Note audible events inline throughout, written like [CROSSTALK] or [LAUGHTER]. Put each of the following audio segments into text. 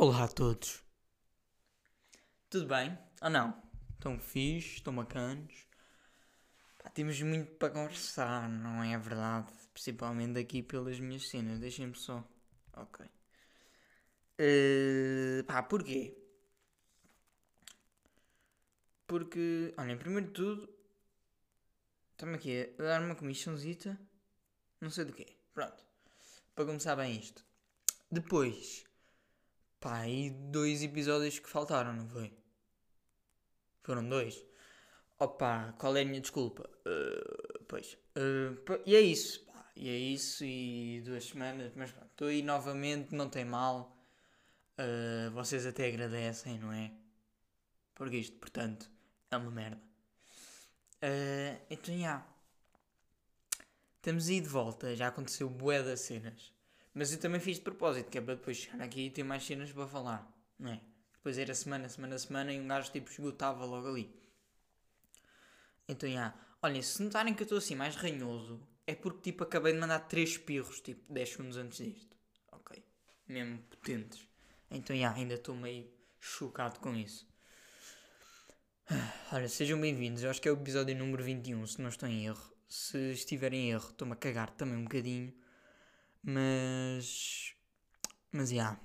Olá a todos. Tudo bem? Ou não? Estão fixe? Estão bacanos? Pá, temos muito para conversar, não é verdade? Principalmente aqui pelas minhas cenas. Deixem-me só. Ok. Uh, pá, porquê? Porque, olha, primeiro de tudo, estamos aqui a dar uma comissãozita, não sei do quê. Pronto. Para começar bem isto. Depois, Pá, e dois episódios que faltaram, não foi? Foram dois. Opa, qual é a minha desculpa? Uh, pois. Uh, e é isso. Pá, e é isso. E duas semanas. Mas pronto, estou aí novamente, não tem mal. Uh, vocês até agradecem, não é? Porque isto, portanto, é uma merda. então, já. Yeah. Estamos aí de volta. Já aconteceu bué das cenas. Mas eu também fiz de propósito, que é para depois chegar aqui e ter mais cenas para falar, não é? Depois era semana, semana, semana e um gajo tipo esgotava logo ali. Então, já. Olhem, se notarem que eu estou assim mais ranhoso, é porque tipo acabei de mandar 3 espirros, tipo 10 segundos antes disto. Ok? Mesmo potentes. Então, já, ainda estou meio chocado com isso. [SIGHS] Olha, sejam bem-vindos. Eu acho que é o episódio número 21, se não estou em erro. Se estiver em erro, estou-me a cagar também um bocadinho. Mas. Mas já.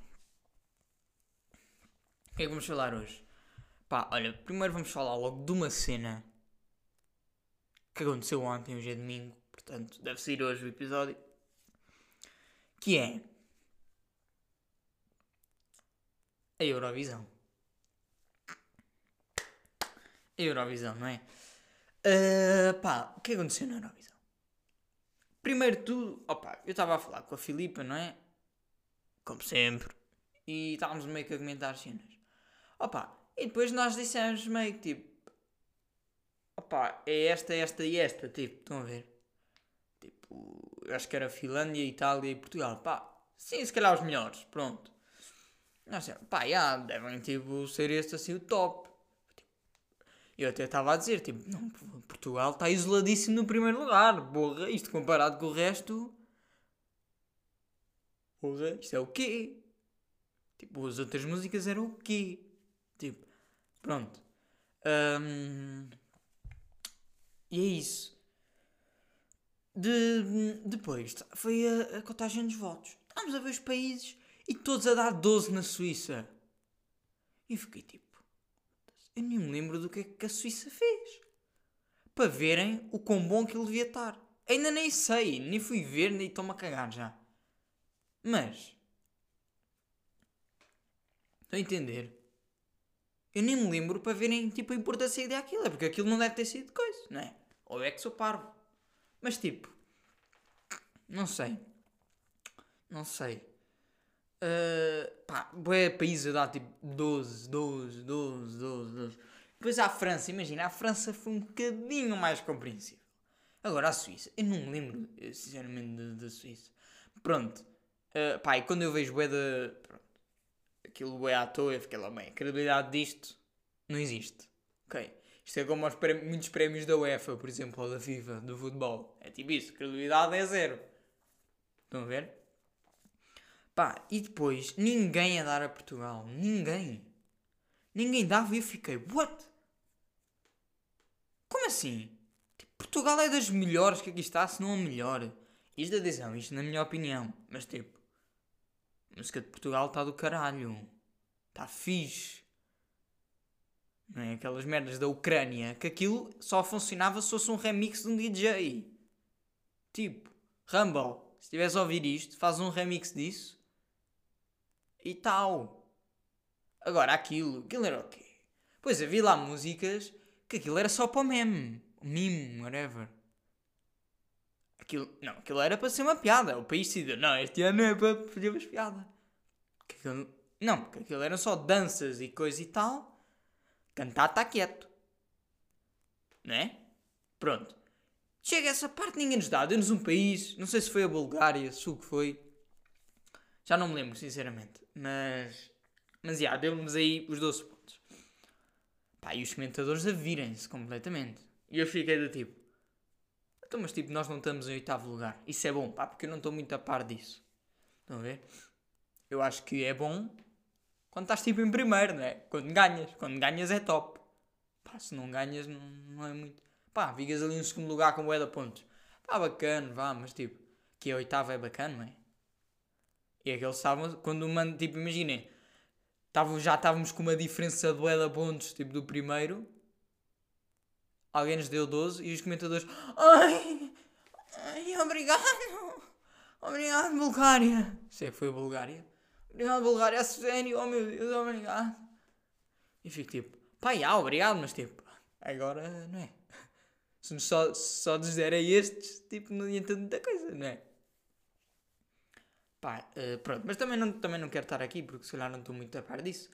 O que é que vamos falar hoje? Pá, olha, primeiro vamos falar logo de uma cena que aconteceu ontem, hoje é domingo, portanto deve sair hoje o episódio. Que é. A Eurovisão. A Eurovisão, não é? Uh, pá, o que aconteceu na Eurovisão? Primeiro de tudo, opa, eu estava a falar com a Filipa, não é? Como sempre. E estávamos meio que a comentar cenas. Opa, e depois nós dissemos meio que tipo. Opa, é esta, esta e esta, tipo, estão a ver? Tipo, eu acho que era Finlândia, Itália e Portugal. Pá, sim, se calhar os melhores, pronto. Nós pá, já, devem tipo ser este assim o top. Eu até estava a dizer, tipo, não, Portugal está isoladíssimo no primeiro lugar. Porra, isto comparado com o resto. Porra, isto é o quê? Tipo, as outras músicas eram o quê? Tipo, pronto. Um, e é isso. De, depois foi a, a contagem dos votos. Estávamos a ver os países e todos a dar 12 na Suíça. E fiquei tipo eu nem me lembro do que é que a Suíça fez. Para verem o quão bom que ele devia estar. Ainda nem sei, nem fui ver, nem estou-me a cagar já. Mas. Estão a entender? Eu nem me lembro para verem tipo, a importância daquilo. É porque aquilo não deve ter sido coisa, não é? Ou é que sou parvo. Mas tipo. Não sei. Não sei. Uh, pá, bué países a dar tipo 12, 12, 12, 12, 12. Depois a França, imagina, a França foi um bocadinho mais compreensível. Agora a Suíça, eu não me lembro, sinceramente, da Suíça. Pronto, uh, pá, e quando eu vejo bué da. Pronto, aquilo bué à toa, eu fiquei lá, bem, a credibilidade disto não existe. Ok? Isto é como prémios, muitos prémios da UEFA, por exemplo, ou da FIFA, do futebol. É tipo isso, credibilidade é zero. Estão a ver? Pá, e depois ninguém a dar a Portugal. Ninguém. Ninguém dava e eu fiquei, what? Como assim? Tipo, Portugal é das melhores que aqui está, se não a melhor. Isto decisão, isto na minha opinião. Mas tipo, a música de Portugal está do caralho. Está fixe. Não é? Aquelas merdas da Ucrânia. Que aquilo só funcionava se fosse um remix de um DJ. Tipo, Rumble, se estivesse a ouvir isto, faz um remix disso e tal. Agora aquilo, aquilo era o quê? Pois havia lá músicas que aquilo era só para o meme, meme, whatever. Aquilo, não, aquilo era para ser uma piada. O país decidiu, não, este ano é para fazer umas piadas. Aquilo, não, porque aquilo eram só danças e coisa e tal. Cantar está quieto. Não é? Pronto. Chega essa parte, ninguém nos dá. Deu-nos um país, não sei se foi a Bulgária, se o que foi. Já não me lembro, sinceramente. Mas. Mas, já, deu-nos aí os 12 pontos. Pá, e os comentadores a virem-se completamente. E eu fiquei do tipo. Então, mas tipo, nós não estamos em oitavo lugar. Isso é bom, pá, porque eu não estou muito a par disso. Estão a ver? Eu acho que é bom quando estás tipo em primeiro, não é? Quando ganhas. Quando ganhas é top. Pá, se não ganhas não, não é muito. Pá, ficas ali em segundo lugar com o da pontos. Pá, bacana, vá, mas tipo, que a oitava é bacana, não é? E aqueles estavam, quando mano, tipo, imaginem, já estávamos com uma diferença de da pontos, tipo, do primeiro. Alguém nos deu 12 e os comentadores, ai, ai, obrigado, obrigado, Bulgária. Sei que foi Bulgária. Obrigado, Bulgária, a sério, oh meu Deus, obrigado. E fico tipo, pá, já, obrigado, mas tipo, agora não é. Se só, só dizer a estes, tipo, não adianta muita coisa, não é? Pá, uh, pronto, mas também não, também não quero estar aqui porque se calhar não estou muito a par disso.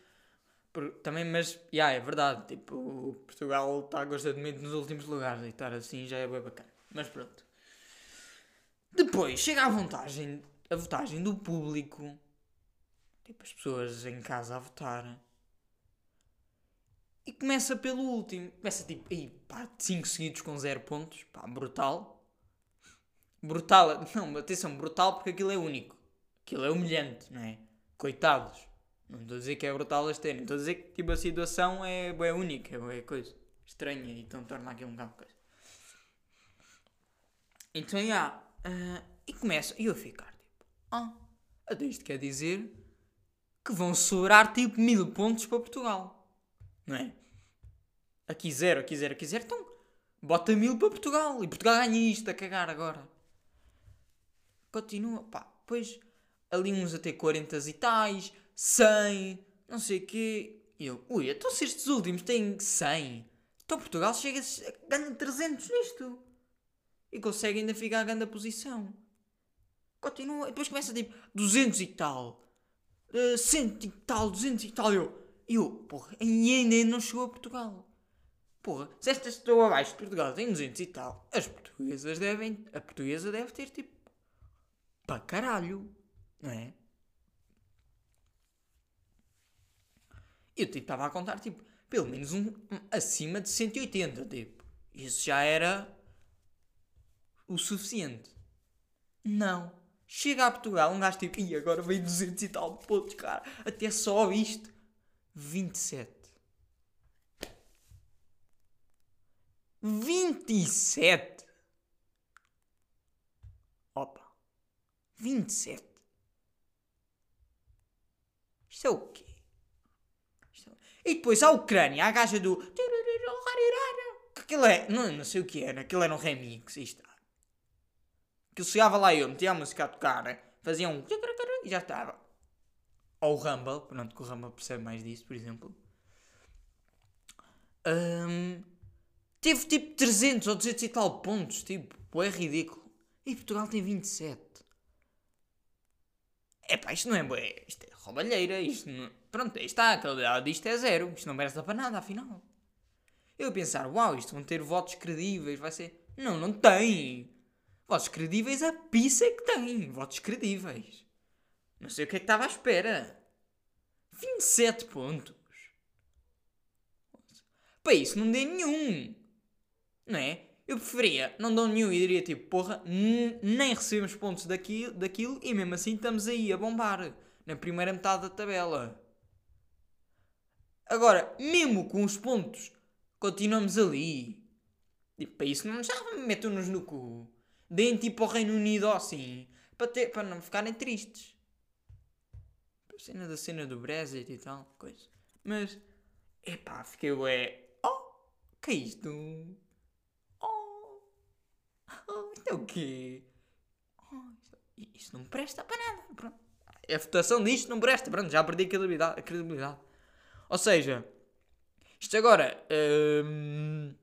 Por, também, mas, já, yeah, é verdade, tipo, Portugal está constantemente nos últimos lugares e estar assim já é bem bacana. Mas pronto. Depois, chega a vantagem, a votagem do público, tipo, as pessoas em casa a votar. E começa pelo último. Começa tipo, aí, pá, 5 seguidos com 0 pontos, pá, brutal. Brutal, não, atenção, brutal porque aquilo é único. Aquilo é humilhante, não é? Coitados. Não estou a dizer que é brutal este terem. Estou a dizer que tipo, a situação é, é única, é coisa estranha e então torna aqui um bocado coisa. Então, já. Uh, e começa. E eu ficar tipo. Ah, isto quer dizer que vão sobrar tipo mil pontos para Portugal. Não é? Aqui zero, aqui zero, aqui zero. Então, bota mil para Portugal. E Portugal ganha isto a cagar agora. Continua. Pá, pois ali uns até 40 e tais, 100, não sei o quê. E eu, ui, então se estes últimos têm 100, então Portugal chega, ganha 300 nisto. E consegue ainda ficar a grande posição. Continua, depois começa tipo 200 e tal, uh, 100 e tal, 200 e tal. Eu, eu, porra, e ainda não chegou a Portugal. Porra, se estas estão abaixo de Portugal tem 200 e tal, as portuguesas devem, a portuguesa deve ter tipo, para caralho. Não é? Eu tipo, estava a contar, tipo, pelo menos um, um, acima de 180, tipo. Isso já era o suficiente. Não. Chega a Portugal, um gajo tipo, e agora veio 200 e tal pontos, cara. Até só isto. 27. 27. Opa. 27. Isto é o quê? É... E depois a Ucrânia, a gaja do. Que aquilo é. Não, não sei o que era, aquilo era um remix. Isto. Que chegava lá eu, metia a música a tocar, fazia um. E já estava. Ou o Rumble, pronto, que o Rumble percebe mais disso, por exemplo. Um, teve tipo 300 ou 200 e tal pontos, tipo, é ridículo. E Portugal tem 27. É pá, isto não é. Isto é roubalheira, isto não... Pronto, aí está, a qualidade disto é zero, isto não merece para nada, afinal. Eu pensar, uau, isto vão ter votos credíveis, vai ser... Não, não tem. Votos credíveis a pizza é que tem, votos credíveis. Não sei o que é que estava à espera. 27 pontos. Para isso não dê nenhum. Não é? Eu preferia, não dão nenhum e diria tipo, porra, nem recebemos pontos daquilo, daquilo e mesmo assim estamos aí a bombar na primeira metade da tabela. Agora, mesmo com os pontos, continuamos ali. E para isso não já metam-nos no cu. Deem tipo ao Reino Unido assim. Para, ter, para não ficarem tristes. A cena da cena do Brexit e tal, coisa. Mas, epá, fiquei ué. Oh, que é isto? [LAUGHS] Oh, oh isto é o quê? Oh, isto, isto não presta para nada. Pronto a votação disto não presta, pronto, já perdi a credibilidade. A credibilidade. Ou seja, isto agora. Hum,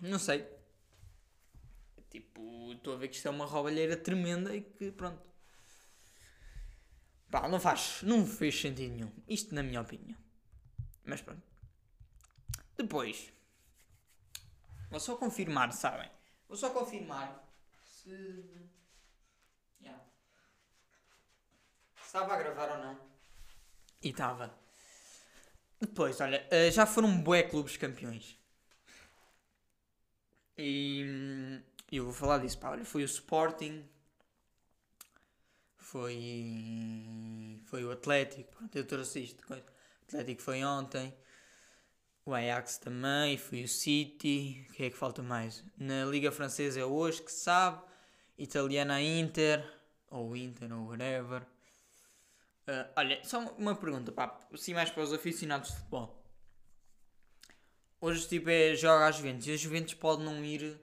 não sei. Tipo, estou a ver que isto é uma roubalheira tremenda e que pronto. Pá, não faz. Não fez sentido nenhum. Isto na minha opinião. Mas pronto. Depois. Vou só confirmar, sabem? Vou só confirmar se. estava a gravar ou não. E estava. Depois, olha, eh, já foram bué clubes campeões. E hum, eu vou falar disso, pá. Olha, foi o Sporting. foi. Foi o Atlético. Pronto, eu trouxe isto. O Atlético foi ontem. O Ajax também. Foi o City. O que é que falta mais? Na Liga Francesa é hoje, que sabe. Italiana Inter. Ou Inter, ou whatever. Uh, olha, só uma pergunta, pá. Assim mais para os aficionados de futebol. Hoje, tipo, é joga às Juventus. E a Juventus pode não ir.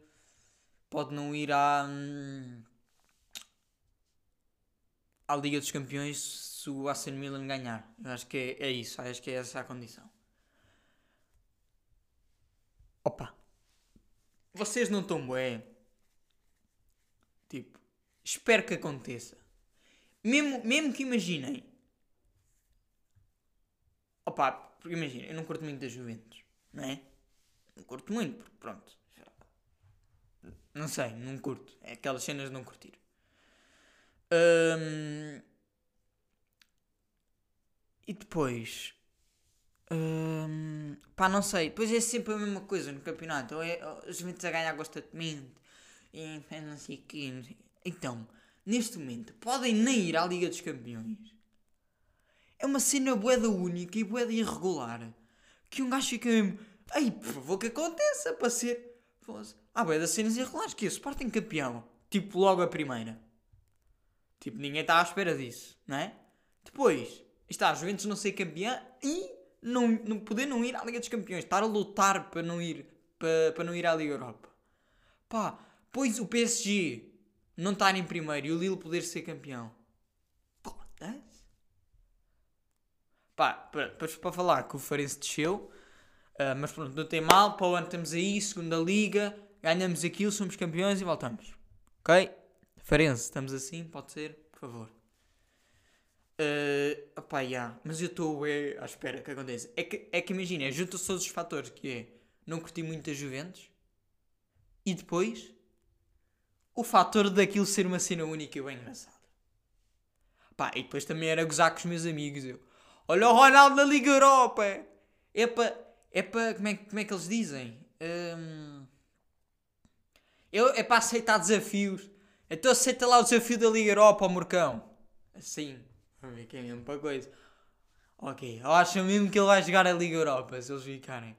Pode não ir à. Hum, à Liga dos Campeões se o AC Milan ganhar. Eu acho que é, é isso, acho que é essa a condição. Opa! Vocês não estão bem. Tipo, espero que aconteça. Mesmo, mesmo que imaginem. Opa, porque imagina, eu não curto muito das Juventus, não é? Não curto muito, porque pronto. Não sei, não curto. É aquelas cenas de não curtir. Um, e depois. Um, pá, não sei. Depois é sempre a mesma coisa no campeonato. É, os Juventus a ganhar constantemente. E não sei o quê. Então, neste momento, podem nem ir à Liga dos Campeões. É uma cena boeda única e boeda irregular. Que um gajo fica mesmo. Ei, por favor, que aconteça para ser. Ah, boeda cenas irregulares. Que é Sporting campeão. Tipo, logo a primeira. Tipo, ninguém está à espera disso, não é? Depois, está a Juventus não ser campeã e não, não poder não ir à Liga dos Campeões. Estar a lutar para não ir, para, para não ir à Liga Europa. Pá, pois o PSG não estar em primeiro e o Lille poder ser campeão. Foda-se. Pá, para, para falar que o Farense desceu, uh, mas pronto, não tem mal. Para o ano estamos aí, segunda liga, ganhamos aquilo, somos campeões e voltamos. Ok? Farense, estamos assim? Pode ser? Por favor. Uh, opá, yeah. Mas eu estou é, à espera que aconteça. É que, é que imagina, junta-se todos os fatores que é não curti muito as Juventus e depois o fator daquilo ser uma cena única e bem engraçada. Pá, e depois também era gozar com os meus amigos. Eu, olha o Ronaldo na Liga Europa! É para. É para. Como é, como é que eles dizem? Um, eu, é para aceitar desafios. Então aceita lá o desafio da Liga Europa Morcão. Assim. Vamos ver que é mesmo para coisa. Ok. Eu acho mesmo que ele vai jogar a Liga Europa se eles ficarem.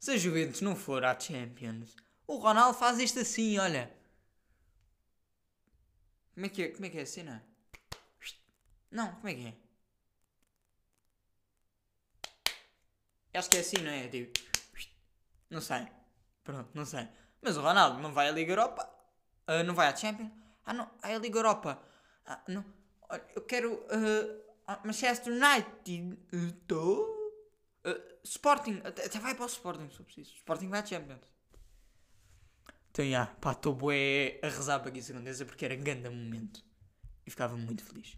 Se a Juventus não for à Champions, o Ronaldo faz isto assim, olha. Como é que é, como é, que é a cena? Não, como é que é? Acho que é assim, não é? Tipo. Não sei. Pronto, não sei. Mas o Ronaldo não vai à Liga Europa. Uh, não vai à Champions? Ah, não. É a Liga Europa. Ah, não. Olha, eu quero. Uh, Manchester United. Estou. Uh, uh, Sporting. Até, vai para o Sporting, se preciso. Sporting vai à Champions. Então, já. Yeah, pá, estou bué a rezar para que isso aconteça porque era grande momento. E ficava muito feliz.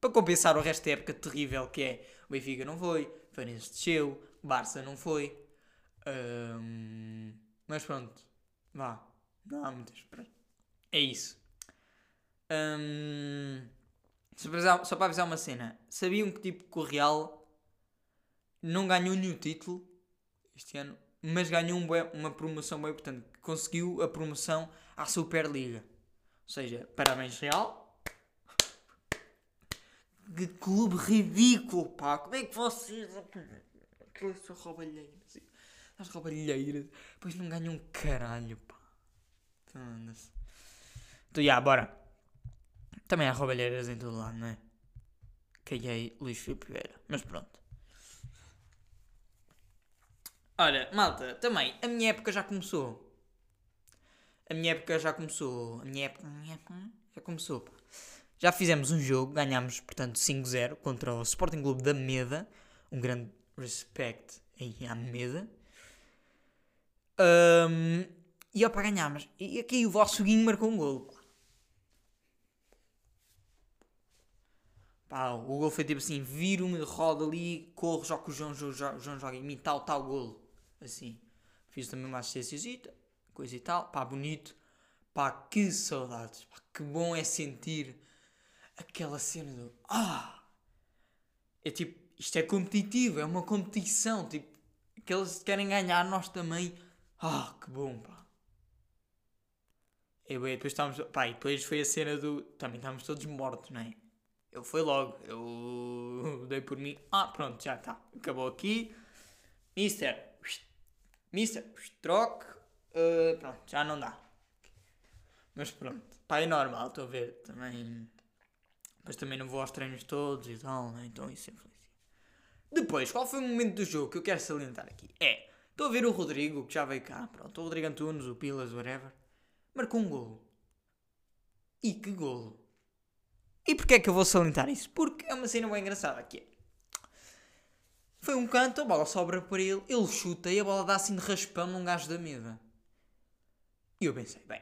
Para compensar o resto da época terrível que é o Benfica não foi, Farense desceu, Barça não foi. Um, mas pronto, vá. Não há muitas. É isso. Um, só, para avisar, só uma cena. Sabiam que tipo que o Real não ganhou nenhum título este ano, mas ganhou um bué, uma promoção bem importante. Conseguiu a promoção à Superliga. Ou seja, parabéns Real. Que clube ridículo, pá. Como é que vocês. Aquelas são roubalheiras. As roubalheiras. Depois não ganham um caralho, pá. Então, então, já, bora. Também há roubalheiras em todo lado, não é? Caguei Luís Filipe Vieira. Mas pronto. Olha, malta, também, a minha época já começou. A minha época já começou. A minha época, a minha época já começou. Já fizemos um jogo, ganhámos, portanto, 5-0 contra o Sporting Clube da Meda. Um grande respect aí à Meda. Um, e ó, para ganharmos. E aqui o vosso Guinho marcou um golo. Pá, o gol foi tipo assim: viro-me, rodo ali, corro, jogo com o João, João, João joga em mim, tal, tal golo. Assim. Fiz também uma assistência, coisa e tal. Pá, bonito. Pá, que saudades. Pá, que bom é sentir aquela cena do. Ah! É tipo, isto é competitivo, é uma competição. Tipo, aqueles que querem ganhar, nós também. Ah, que bom, pá. E bem, depois estávamos. Pá, e depois foi a cena do. Também estávamos todos mortos, não é? Eu fui logo. Eu [LAUGHS] dei por mim. Ah, pronto, já está. Acabou aqui. Mister. Mister. Troque. Uh, pronto, já não dá. Mas pronto. Pá, é normal, estou a ver. Também. Mas também não vou aos treinos todos e tal, né? Então isso influencia. Depois, qual foi o momento do jogo que eu quero salientar aqui? É. Estou a ver o Rodrigo, que já veio cá. Pronto, o Rodrigo Antunes, o Pilas, whatever marcou um golo. E que golo! E porquê é que eu vou salientar isso? Porque é uma cena bem engraçada que é. Foi um canto, a bola sobra para ele, ele chuta e a bola dá assim de raspão num gajo da mesa. E eu pensei, bem,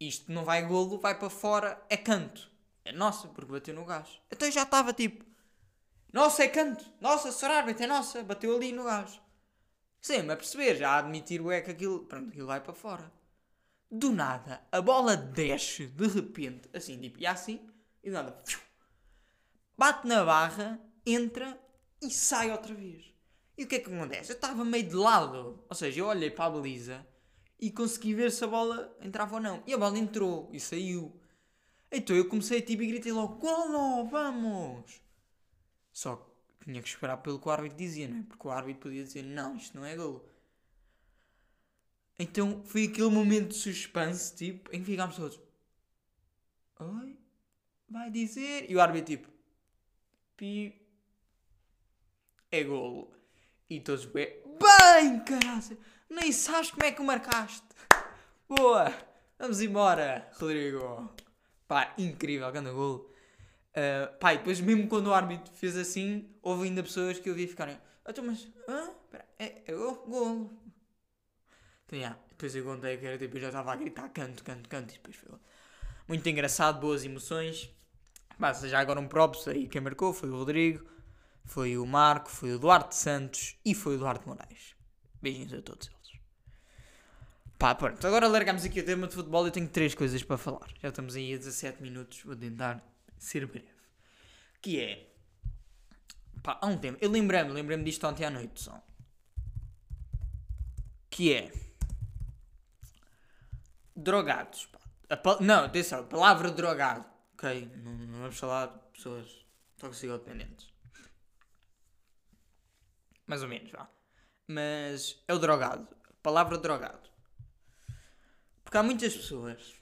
isto não vai golo, vai para fora, é canto. É nossa, porque bateu no gajo. Então já estava tipo, nossa, é canto, nossa. Árbitro, é nossa, bateu ali no gajo. Sem-me a perceber, já a admitir o é que aquilo, pronto, aquilo vai para fora. Do nada, a bola desce de repente, assim, tipo, e assim, e nada, bate na barra, entra e sai outra vez. E o que é que acontece? Eu estava meio de lado, ou seja, eu olhei para a baliza e consegui ver se a bola entrava ou não. E a bola entrou e saiu. Então eu comecei tipo e gritei logo: Golo, vamos! Só que tinha que esperar pelo que o árbitro dizia, não é? Porque o árbitro podia dizer: Não, isto não é golo. Então foi aquele momento de suspense, tipo, em que ficámos todos. Oi? Vai dizer? E o árbitro, tipo, pi. É golo. E todos, bem, bem, caralho, nem sabes como é que o marcaste. Boa, vamos embora, Rodrigo. Pá, incrível, grande golo. Uh, pá, e depois, mesmo quando o árbitro fez assim, houve ainda pessoas que eu vi ficarem. Então, mas, hã? é, é golo. Então, yeah, depois eu contei que era tipo, eu já estava a gritar canto, canto, canto. E depois foi muito engraçado, boas emoções. Basta já agora um props aí. Quem marcou foi o Rodrigo, foi o Marco, foi o Duarte Santos e foi o Duarte Moraes. Beijinhos a todos eles. Pá, pronto. Agora largamos aqui o tema de futebol. Eu tenho três coisas para falar. Já estamos aí a 17 minutos. Vou tentar ser breve. Que é. Pá, há um tema. Eu lembrei-me, lembrei-me disto ontem à noite só. Que é drogados. Pa... Não, atenção, a palavra drogado. Ok? Não, não vamos falar de pessoas toxicodependentes. Mais ou menos, vá. Mas é o drogado. A palavra drogado. Porque há muitas pessoas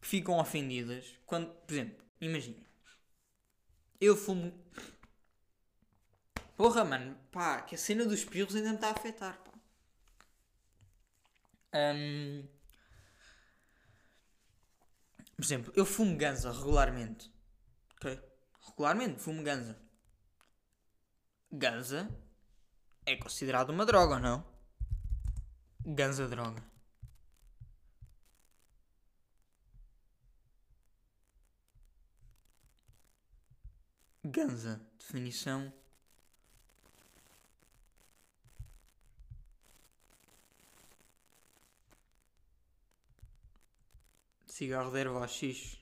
que ficam ofendidas quando, por exemplo, imagina. Eu fumo. Porra, mano, pá, que a cena dos pirros ainda me está a afetar, pá. Um, por exemplo, eu fumo ganza regularmente. Ok? Regularmente fumo ganza. Ganza é considerado uma droga, não? Ganza droga. Ganza, definição Cigarro de erva X.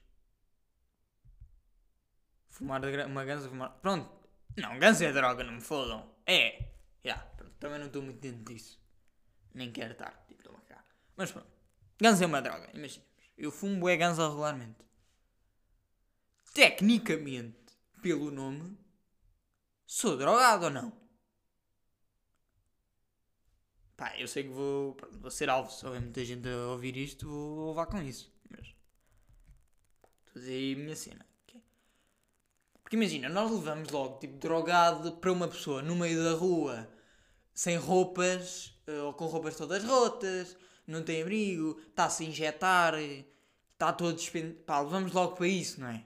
Fumar uma ganza, fumar. Pronto. Não, ganza é droga, não me fodam. É. Já. Yeah, também não estou muito dentro disso. Nem quero estar. Tipo, estou cá. Mas pronto. Ganza é uma droga. Imaginemos. Eu fumo é ganza regularmente. Tecnicamente, pelo nome, sou drogado ou não? Pá, eu sei que vou, vou ser alvo. Se houver muita gente a ouvir isto, vou levar com isso. Mas aí a minha cena. Porque imagina, nós levamos logo tipo drogado para uma pessoa no meio da rua, sem roupas, eh, ou com roupas todas rotas, não tem abrigo, está-se a injetar, está todo despend... Pá, levamos logo para isso, não é?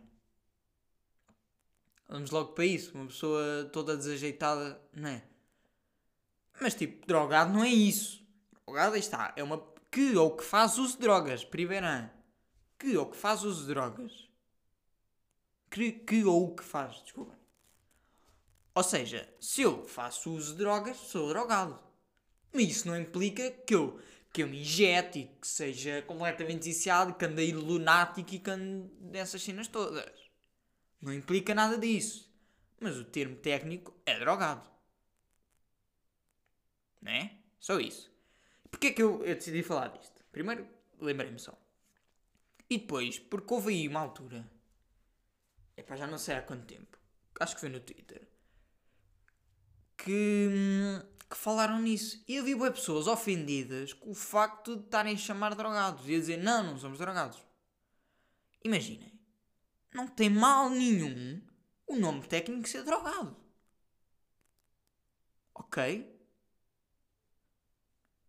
Vamos logo para isso, uma pessoa toda desajeitada, não é? Mas tipo, drogado não é isso. Drogado está, é uma que ou que faz uso de drogas, primeiro que ou que faz uso de drogas. Que, que ou que faz, desculpa. Ou seja, se eu faço uso de drogas, sou drogado. Mas isso não implica que eu, que eu me injete e que seja completamente viciado, que ande lunático e que ande dessas cenas todas. Não implica nada disso. Mas o termo técnico é drogado. Não é? Só isso. Porquê é que eu, eu decidi falar disto? Primeiro, lembrei-me só. E depois, porque houve aí uma altura, epá, já não sei há quanto tempo, acho que foi no Twitter, que, que falaram nisso. E havia bué pessoas ofendidas com o facto de estarem a chamar drogados e a dizer não, não somos drogados. Imaginem, não tem mal nenhum o nome técnico ser drogado. Ok?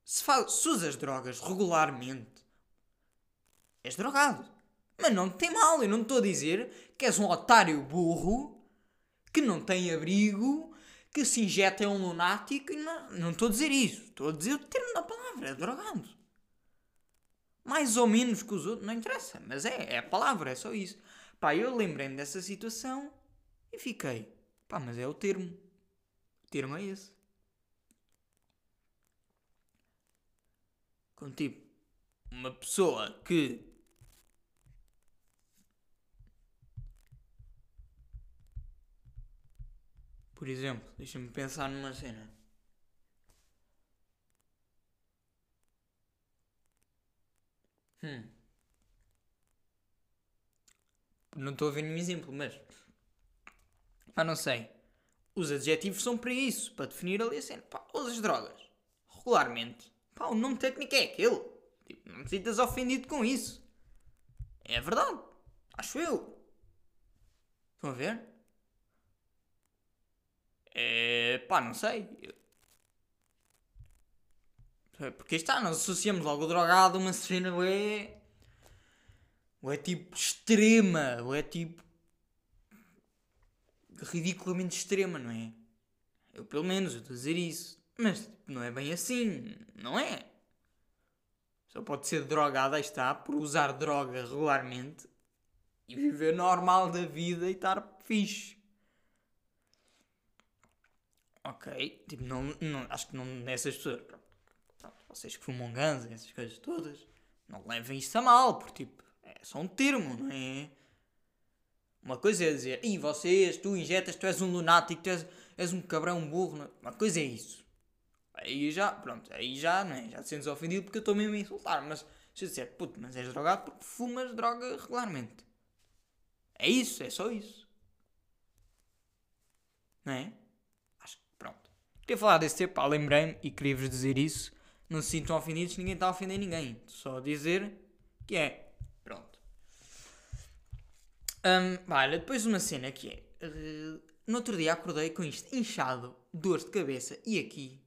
Se, se usas drogas regularmente, és drogado. Mas não tem mal, eu não estou a dizer que és um otário burro que não tem abrigo, que se injeta em um lunático. Não, estou a dizer isso. Estou a dizer o termo da palavra, é drogado. Mais ou menos que os outros, não interessa, mas é, é a palavra, é só isso. Pá, eu lembrei-me dessa situação e fiquei, pá, mas é o termo. O termo é esse. Com tipo, uma pessoa que Por exemplo, deixa-me pensar numa cena. Hum. Não estou a ver nenhum exemplo, mas. Pá, não sei. Os adjetivos são para isso, para definir ali a cena. Pá, usas drogas. Regularmente. Pá, o nome técnico é aquele. Tipo, não te sintas ofendido com isso. É verdade. Acho eu. Estão a ver? É. pá, não sei. Porque está, nós associamos logo o drogado a uma cena, é. Ou é tipo extrema, ou é tipo. ridiculamente extrema, não é? Eu, pelo menos, eu estou a dizer isso. Mas tipo, não é bem assim, não é? Só pode ser drogado, aí está, por usar droga regularmente e viver normal da vida e estar fixe. Ok, tipo, não, não, acho que não nessas pessoas, pronto, vocês que fumam ganza, essas coisas todas, não levem isto a mal, porque tipo, é só um termo, não é? Uma coisa é dizer, e vocês, tu injetas, tu és um lunático, tu és, és um cabrão, burro, não? uma coisa é isso. Aí já, pronto, aí já, não é? Já te sentes ofendido porque eu estou mesmo a insultar, mas se eu disser, puto, mas és drogado porque fumas droga regularmente. É isso, é só isso. Não é? Queria falar desse tempo, lembrei-me e queria-vos dizer isso. Não se sintam ofendidos, ninguém está a ofender ninguém. Só dizer que é. Pronto. Um, olha, depois uma cena que é. Uh, no outro dia acordei com isto inchado, dor de cabeça e aqui.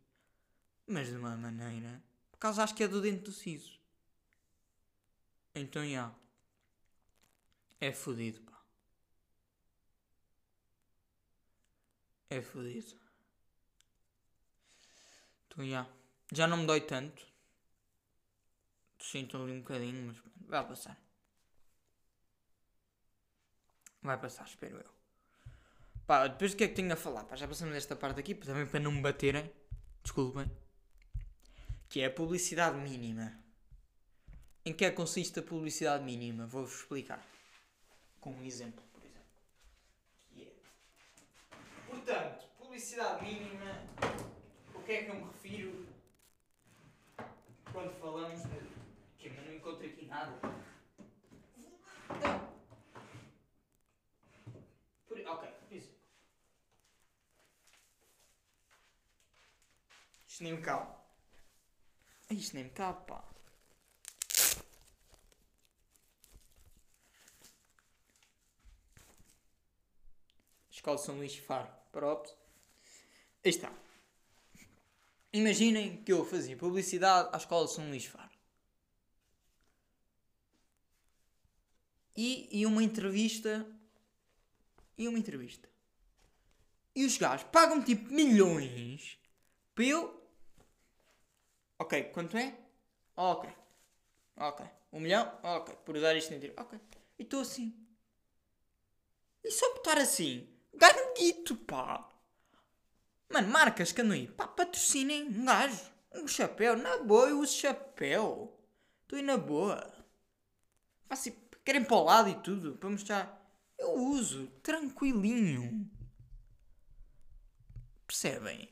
Mas de uma maneira. Por causa acho que é do dente do siso. Então já. Yeah. É fodido, pá. É fodido. Então, já. Já não me dói tanto. Sinto ali um bocadinho, mas vai passar. Vai passar, espero eu. Pá, depois do que é que tenho a falar? Pá, já passamos esta parte aqui, também para não me baterem. Desculpem. Que é a publicidade mínima. Em que é que consiste a publicidade mínima? Vou-vos explicar. Com um exemplo, por exemplo. Que é. Portanto, publicidade mínima que é que eu me refiro quando falamos de. Que eu não encontro aqui nada. Por, ok, por exemplo. Isto nem me cabe. Isto nem me cabe, pá. Escola São Luís Faro. Pronto. Aí está. Imaginem que eu fazia publicidade à escola de São Luís Faro. E, e uma entrevista. E uma entrevista. E os gajos pagam tipo milhões para eu. Ok, quanto é? Ok. Ok. Um milhão? Ok. Por usar isto na entrevista. Ok. E estou assim. E só por estar assim, guito, pá. Mano, marcas que aí, pá, patrocinem um gajo. Um chapéu, na boa, eu uso chapéu. Estou aí na boa. Faço, querem para o lado e tudo, para mostrar. Eu uso, tranquilinho. Percebem?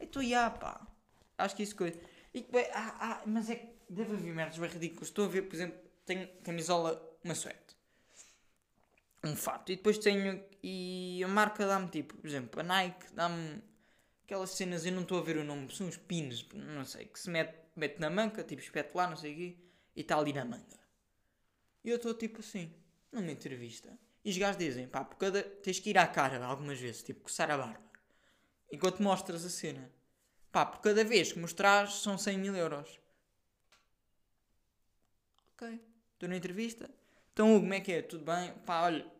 Estou aí, pá. Acho que isso coisa. E, ah, ah, mas é que deve haver merdas bem ridículas. Estou a ver, por exemplo, tenho camisola uma suéte. Um fato. E depois tenho. E a marca dá-me tipo, por exemplo, a Nike dá-me aquelas cenas, eu não estou a ver o nome, são uns pins, não sei, que se mete, mete na manga, tipo espete lá, não sei o quê, e está ali na manga. E eu estou tipo assim, numa entrevista. E os gajos dizem, pá, por cada. tens que ir à cara algumas vezes, tipo, coçar a barba. Enquanto mostras a cena. Pá, por cada vez que mostrares são 100 mil euros. Ok. Estou na entrevista. Então, Hugo, como é que é? Tudo bem? Pá, olha,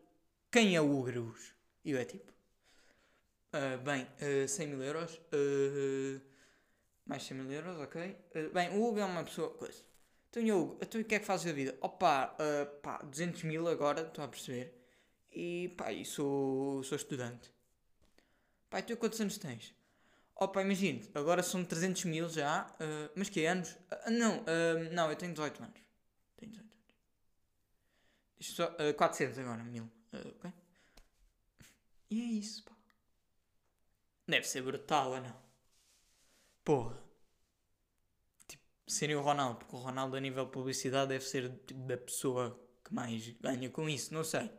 quem é o Hugo E eu é tipo, uh, bem, uh, 100 mil euros. Uh, mais 100 mil euros, ok. bem, o Hugo é uma pessoa. Coisa. Então, Hugo, então, o que é que fazes da vida? Opa, pá, 200 mil agora, estou a perceber. E pá, e sou, sou estudante. Pá, tu quantos anos tens? Opa, imagine, agora são 300 mil já, mas que anos? Não, não, eu tenho 18 anos. Tenho 18 anos. Isto só, uh, 400 agora, mil. ok? E é isso, pá. Deve ser brutal, ou não? Porra. Tipo, serem o Ronaldo, porque o Ronaldo a nível de publicidade deve ser tipo, da pessoa que mais ganha com isso, não sei.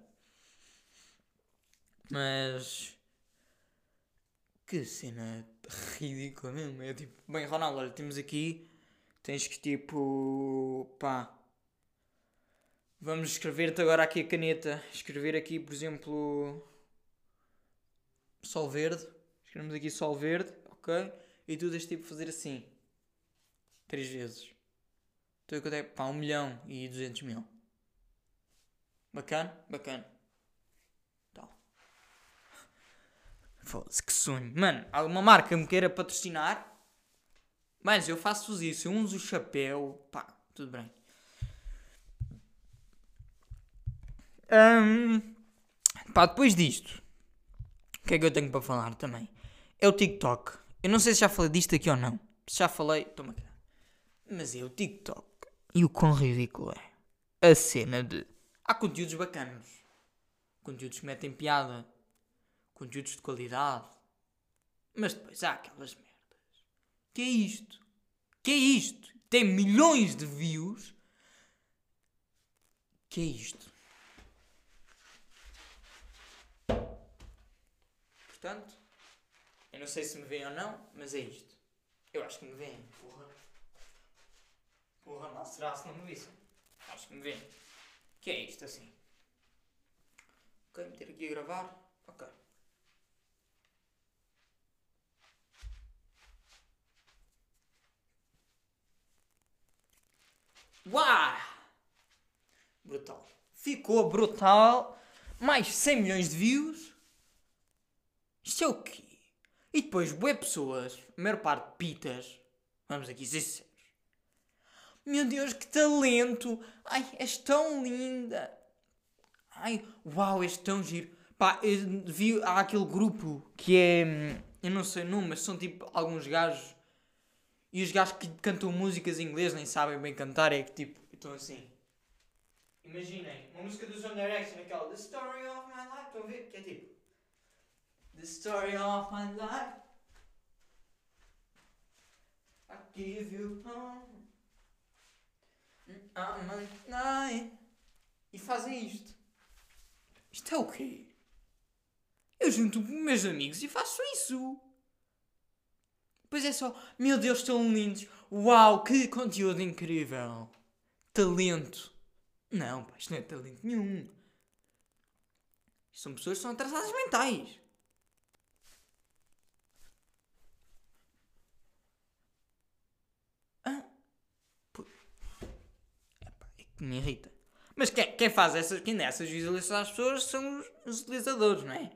Mas. Que cena ridícula mesmo. É tipo, bem, Ronaldo, olha, temos aqui. Tens que tipo. pá. Vamos escrever-te agora aqui a caneta. Escrever aqui, por exemplo. Sol verde. Escrevemos aqui sol verde, ok? E tu tens tipo fazer assim. Três vezes. Então eu é pá, um milhão e duzentos mil. Bacana? Bacana. Foda-se, que sonho. Mano, alguma marca me queira patrocinar? Mas eu faço isso. Eu uso o chapéu. Pá, tudo bem. Um, pá, depois disto, o que é que eu tenho para falar também? É o TikTok. Eu não sei se já falei disto aqui ou não. Se já falei, toma aqui. Mas é o TikTok. E o quão ridículo é. A cena de. Há conteúdos bacanos. Conteúdos que metem piada conteúdos de qualidade. Mas depois há aquelas merdas. Que é isto? Que é isto? Tem milhões de views. Que é isto? Portanto, não sei se me veem ou não, mas é isto. Eu acho que me veem, porra. Porra, não será se não me vissem? Acho que me veem. Que é isto assim? Ok, meter aqui a gravar. Ok. Uau! Brutal. Ficou brutal. Mais 100 milhões de views. Isto é o quê? E depois, boé pessoas, a maior parte pitas. Vamos aqui ser sinceros. Meu Deus, que talento! Ai, és tão linda! Ai, uau, és tão giro. Pá, eu vi, há aquele grupo que é. Eu não sei o nome, mas são tipo alguns gajos e os gajos que cantam músicas em inglês nem sabem bem cantar, é que tipo, estão assim. Imaginem, uma música do One Direction, aquela The Story of My Life, estão a ver? Que é tipo The Story of My Life. I give you home. I'm a E fazem isto. Isto é o quê? Eu junto com meus amigos e faço isso. Pois é só, meu Deus, tão lindos. Uau, que conteúdo incrível. Talento. Não, pá, isto não é talento nenhum. São pessoas que são atrasadas mentais. Ah. é que me irrita. Mas quem, quem faz essas, quem dá essas visualizações às pessoas são os, os utilizadores, não é?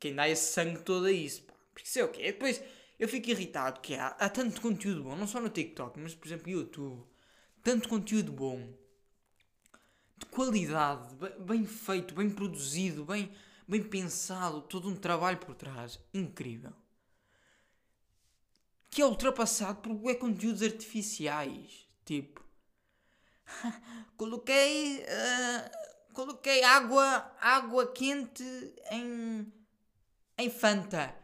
Quem dá esse sangue todo a isso, pá. Porque isso é o quê? Depois eu fico irritado que há, há tanto conteúdo bom, não só no TikTok, mas por exemplo YouTube. Tanto conteúdo bom, de qualidade, bem feito, bem produzido, bem, bem pensado, todo um trabalho por trás, incrível. Que é ultrapassado por é, conteúdos artificiais, tipo, [LAUGHS] coloquei, uh, coloquei água, água quente em, em Fanta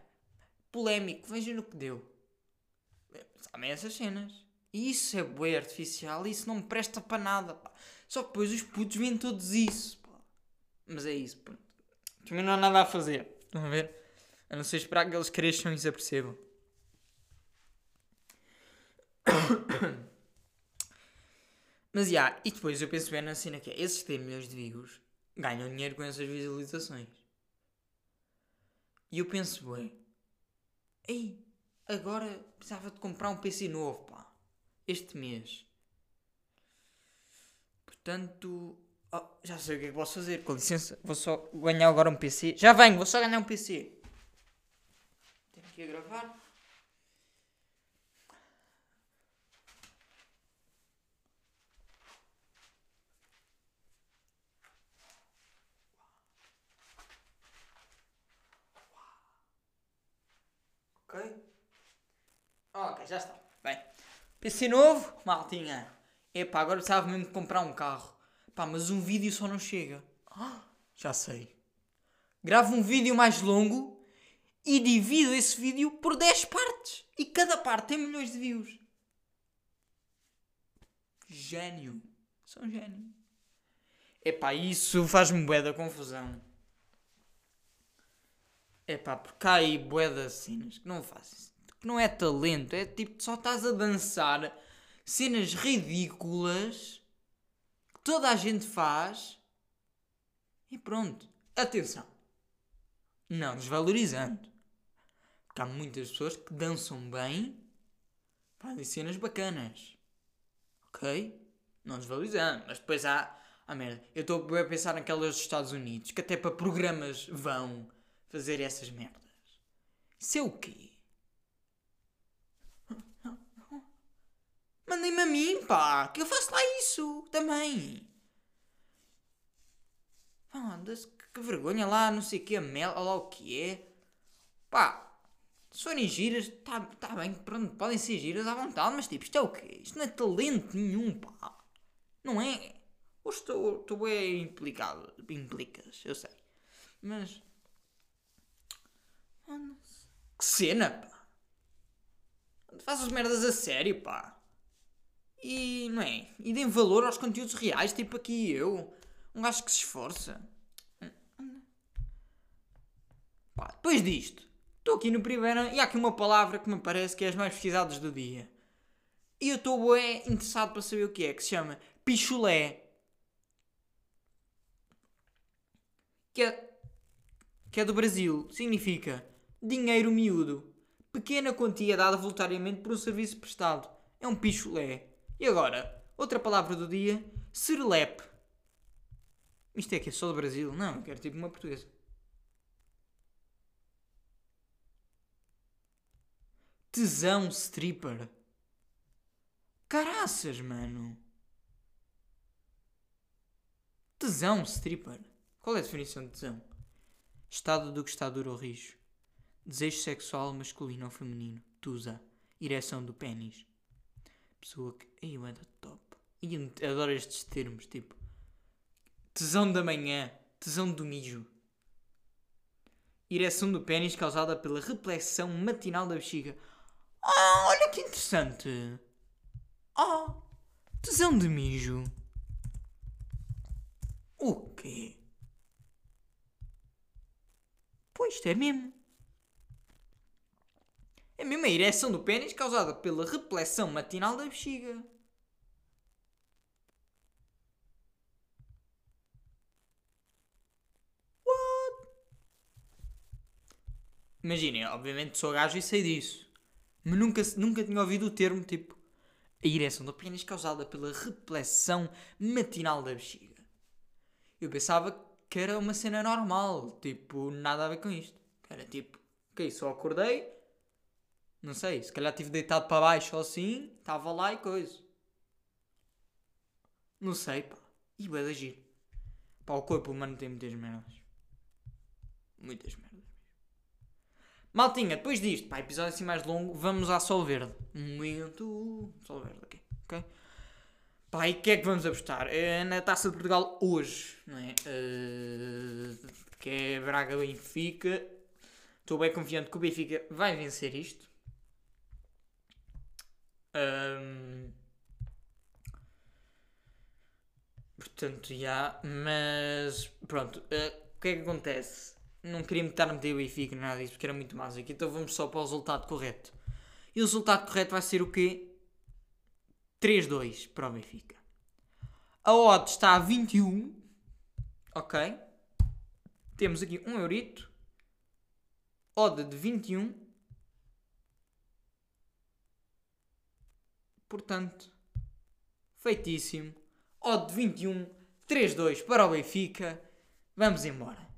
polémico, vejam no que deu. Sabem essas cenas. Isso é bué artificial, isso não me presta para nada. Pá. Só que depois os putos veem todos isso, pá. Mas é isso, pronto. Também não há nada a fazer. Estão a ver? A não ser esperar que eles cresçam e se apercebam. [COUGHS] Mas, já, yeah, e depois eu penso bem na cena que é, esses têm milhões de views ganham dinheiro com essas visualizações. E eu penso, bem, ei, agora precisava de comprar um PC novo, pá, este mês. Portanto, oh, já sei o que é que posso fazer, com licença, vou só ganhar agora um PC. Já venho, vou só ganhar um PC. Tenho que ir gravar. Ok? Ok, já está. Bem. PC novo, maltinha. Epá, agora precisava mesmo de comprar um carro. Pá, mas um vídeo só não chega. Ah, já sei. Gravo um vídeo mais longo e divido esse vídeo por 10 partes. E cada parte tem milhões de views. Gênio. Sou um gênio. Epá, isso faz-me bué da confusão. É pá, porque há aí bué de cenas que não fazes. Que não é talento, é tipo, só estás a dançar cenas ridículas que toda a gente faz e pronto. Atenção, não desvalorizando. Porque há muitas pessoas que dançam bem, fazem cenas bacanas. Ok? Não desvalorizando, mas depois há. Ah merda, eu estou a pensar naquelas dos Estados Unidos que até para programas vão fazer essas merdas. Isso é o quê? Mandem-me a mim, pá, que eu faço lá isso também. Pá, que vergonha lá, não sei o que, a mel, olha lá o que é. Pá, se forem giras, tá, tá bem, pronto, podem ser giras à vontade, mas tipo, isto é o quê? Isto não é talento nenhum, pá. Não é? Ou estou, estou bem implicado, implicas, eu sei. Mas que cena, pá. Faz as merdas a sério, pá. E, não é? E deem valor aos conteúdos reais, tipo aqui eu. Um gajo que se esforça. Pá, depois disto, estou aqui no primeiro e há aqui uma palavra que me parece que é as mais pesquisadas do dia. E eu estou é interessado para saber o que é, que se chama pichulé. Que é, que é do Brasil. Significa dinheiro miúdo. Pequena quantia dada voluntariamente por um serviço prestado. É um pichulé. E agora, outra palavra do dia, serelepe. Isto é que é só do Brasil? Não, eu quero tipo uma portuguesa. Tesão stripper. Caraças, mano. Tesão stripper. Qual é a definição de tesão? Estado do que está duro ou rijo. Desejo sexual masculino ou feminino. Tusa. Ereção do pênis. Pessoa que. Ei, eu ando top. E adoro estes termos, tipo. Tesão da manhã. Tesão do mijo. Ereção do pênis causada pela repressão matinal da bexiga. Ah, olha que interessante. Ah, tesão de mijo. O quê? Pois, é mesmo. É mesmo a ereção do pênis causada pela repressão matinal da bexiga. What? Imaginem, obviamente sou gajo e sei disso. Mas nunca, nunca tinha ouvido o termo tipo a ereção do pênis causada pela repressão matinal da bexiga. Eu pensava que era uma cena normal, tipo, nada a ver com isto. Era tipo, ok, só acordei, não sei, se calhar estive deitado para baixo ou assim, estava lá e coisa. Não sei, pá. E vai da giro. Pá, o corpo humano tem muitas merdas. Muitas merdas. Maltinha, depois disto, pá, episódio assim mais longo, vamos à Sol Verde. Momento. Sol Verde, ok. Ok? Pá, e o que é que vamos apostar? É na Taça de Portugal hoje, não é? Uh, que é Braga Benfica. Estou bem confiante que o Benfica vai vencer isto. Um, Portanto, já. Mas pronto, eh, o que é que acontece? Não queria estar a meter o Benfica, nada disso, porque era muito aqui. Então vamos só para o resultado correto. E o resultado correto vai ser o quê? 3-2 para o Benfica. A odd está a 21. Ok. Temos aqui um eurito. Odd de 21. Portanto, feitíssimo. Odd de 21. 3-2 para o Benfica. Vamos embora.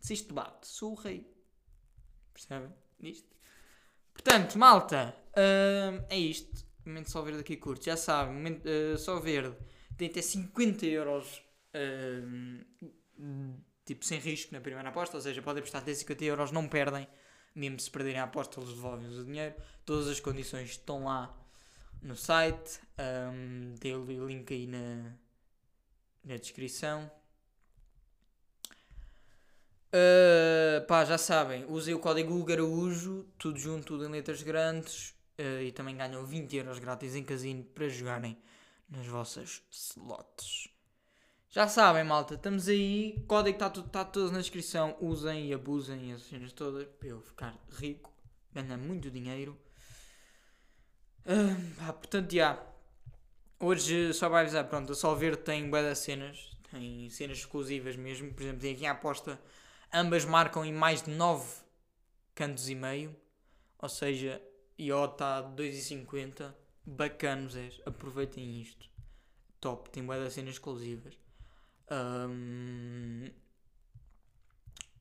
Se isto bate, sou o rei. Percebem? Isto. Portanto, malta, hum, é isto. Momento só verde aqui curto. Já sabem, momento, uh, só verde tem até 50 euros hum, tipo sem risco na primeira aposta. Ou seja, podem apostar até 50 euros, não perdem. Mesmo se perderem a aposta, eles devolvem o dinheiro. Todas as condições estão lá no site. Um, tem o link aí na, na descrição. Uh, pá, já sabem, usem o código UGARAUJO, tudo junto, tudo em letras grandes, uh, e também ganham 20 euros grátis em casino para jogarem nas vossas slots. Já sabem, malta, estamos aí, código está tudo, tá tudo na descrição, usem e abusem as cenas todas para eu ficar rico, ganhar muito dinheiro. Uh, pá, portanto, já, hoje só vai avisar, pronto, a Solver tem bué das cenas, tem cenas exclusivas mesmo, por exemplo, tem aqui a aposta Ambas marcam em mais de 9 cantos e meio. Ou seja, IO está a 2,50. Bacanos é. Aproveitem isto. Top. Tem boas cenas exclusivas. Um...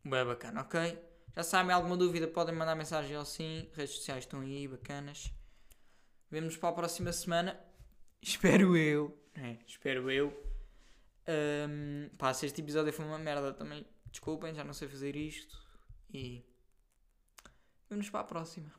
Bem bacana, ok? Já sabem alguma dúvida? Podem mandar mensagem ao sim. Redes sociais estão aí, bacanas. Vemo-nos para a próxima semana. [LAUGHS] Espero eu. É, espero eu. Um, pá, se este episódio foi uma merda também Desculpem, já não sei fazer isto. E vamos para a próxima.